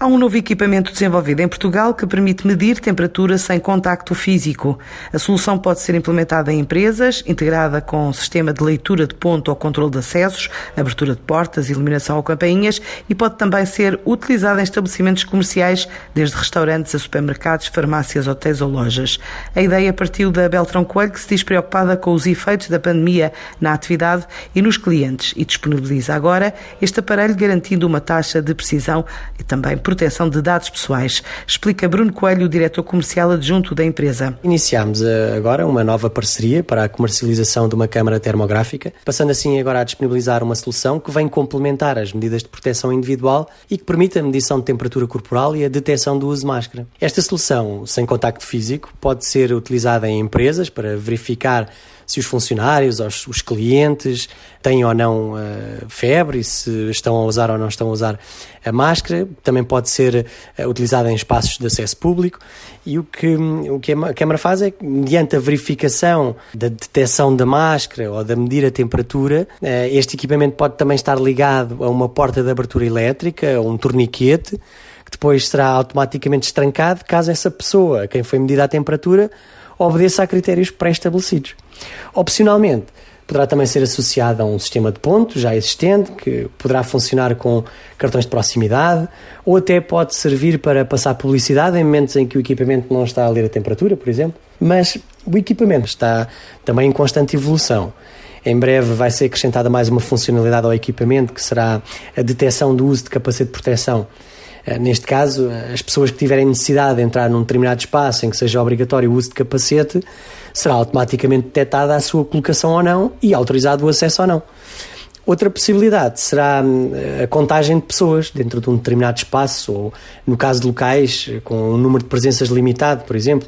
Há um novo equipamento desenvolvido em Portugal que permite medir temperatura sem contacto físico. A solução pode ser implementada em empresas, integrada com um sistema de leitura de ponto ou controle de acessos, abertura de portas, iluminação ou campainhas e pode também ser utilizada em estabelecimentos comerciais, desde restaurantes a supermercados, farmácias, hotéis ou lojas. A ideia partiu da Beltrão Coelho, que se diz preocupada com os efeitos da pandemia na atividade e nos clientes e disponibiliza agora este aparelho garantindo uma taxa de precisão e também proteção de dados pessoais. Explica Bruno Coelho, diretor comercial adjunto da empresa. Iniciamos eh, agora uma nova parceria para a comercialização de uma câmara termográfica, passando assim agora a disponibilizar uma solução que vem complementar as medidas de proteção individual e que permite a medição de temperatura corporal e a detecção do uso de máscara. Esta solução, sem contacto físico, pode ser utilizada em empresas para verificar se os funcionários, os, os clientes têm ou não uh, febre, se estão a usar ou não estão a usar a máscara. Também pode ser uh, utilizada em espaços de acesso público. E o que, o que a Câmara faz é que, mediante a verificação da detecção da máscara ou da medir a temperatura, uh, este equipamento pode também estar ligado a uma porta de abertura elétrica, ou um torniquete, que depois será automaticamente estrancado caso essa pessoa, a quem foi medida a temperatura, obedeça a critérios pré-estabelecidos. Opcionalmente, poderá também ser associado a um sistema de pontos já existente, que poderá funcionar com cartões de proximidade, ou até pode servir para passar publicidade em momentos em que o equipamento não está a ler a temperatura, por exemplo. Mas o equipamento está também em constante evolução. Em breve vai ser acrescentada mais uma funcionalidade ao equipamento, que será a detecção do uso de capacete de proteção neste caso, eh, as pessoas que tiverem necessidade de entrar num determinado espaço em que seja obrigatório o uso de capacete, será automaticamente detectada a sua colocação ou não e autorizado o acesso ou não. Outra possibilidade será hum, a contagem de pessoas dentro de um determinado espaço, ou no caso de locais com um número de presenças limitado, por exemplo.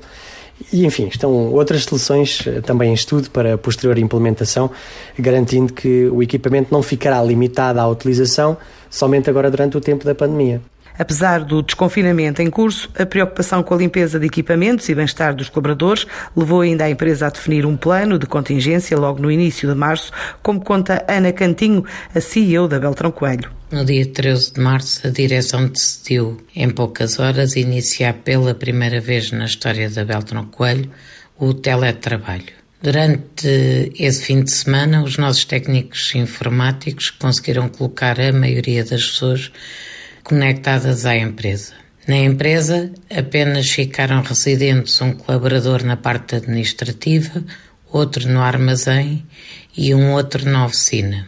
E, enfim, estão outras soluções eh, também em estudo para posterior implementação, garantindo que o equipamento não ficará limitado à utilização somente agora durante o tempo da pandemia. Apesar do desconfinamento em curso, a preocupação com a limpeza de equipamentos e bem-estar dos colaboradores levou ainda a empresa a definir um plano de contingência logo no início de março, como conta Ana Cantinho, a CEO da Beltrão Coelho. No dia 13 de março, a direção decidiu, em poucas horas, iniciar pela primeira vez na história da Beltrão Coelho o teletrabalho. Durante esse fim de semana, os nossos técnicos informáticos conseguiram colocar a maioria das pessoas conectadas à empresa. Na empresa, apenas ficaram residentes um colaborador na parte administrativa, outro no armazém e um outro na oficina.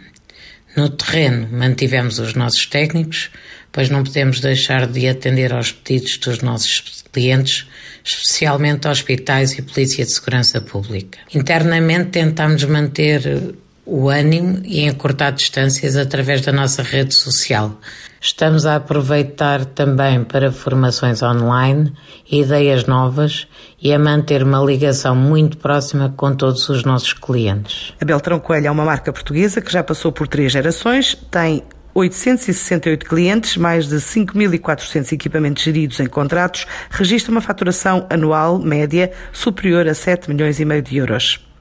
No terreno, mantivemos os nossos técnicos, pois não podemos deixar de atender aos pedidos dos nossos clientes, especialmente hospitais e Polícia de Segurança Pública. Internamente, tentamos manter o ânimo e encurtar distâncias através da nossa rede social. Estamos a aproveitar também para formações online, ideias novas e a manter uma ligação muito próxima com todos os nossos clientes. A Beltrão Coelho é uma marca portuguesa que já passou por três gerações, tem 868 clientes, mais de 5.400 equipamentos geridos em contratos, registra uma faturação anual média superior a 7 milhões e meio de euros.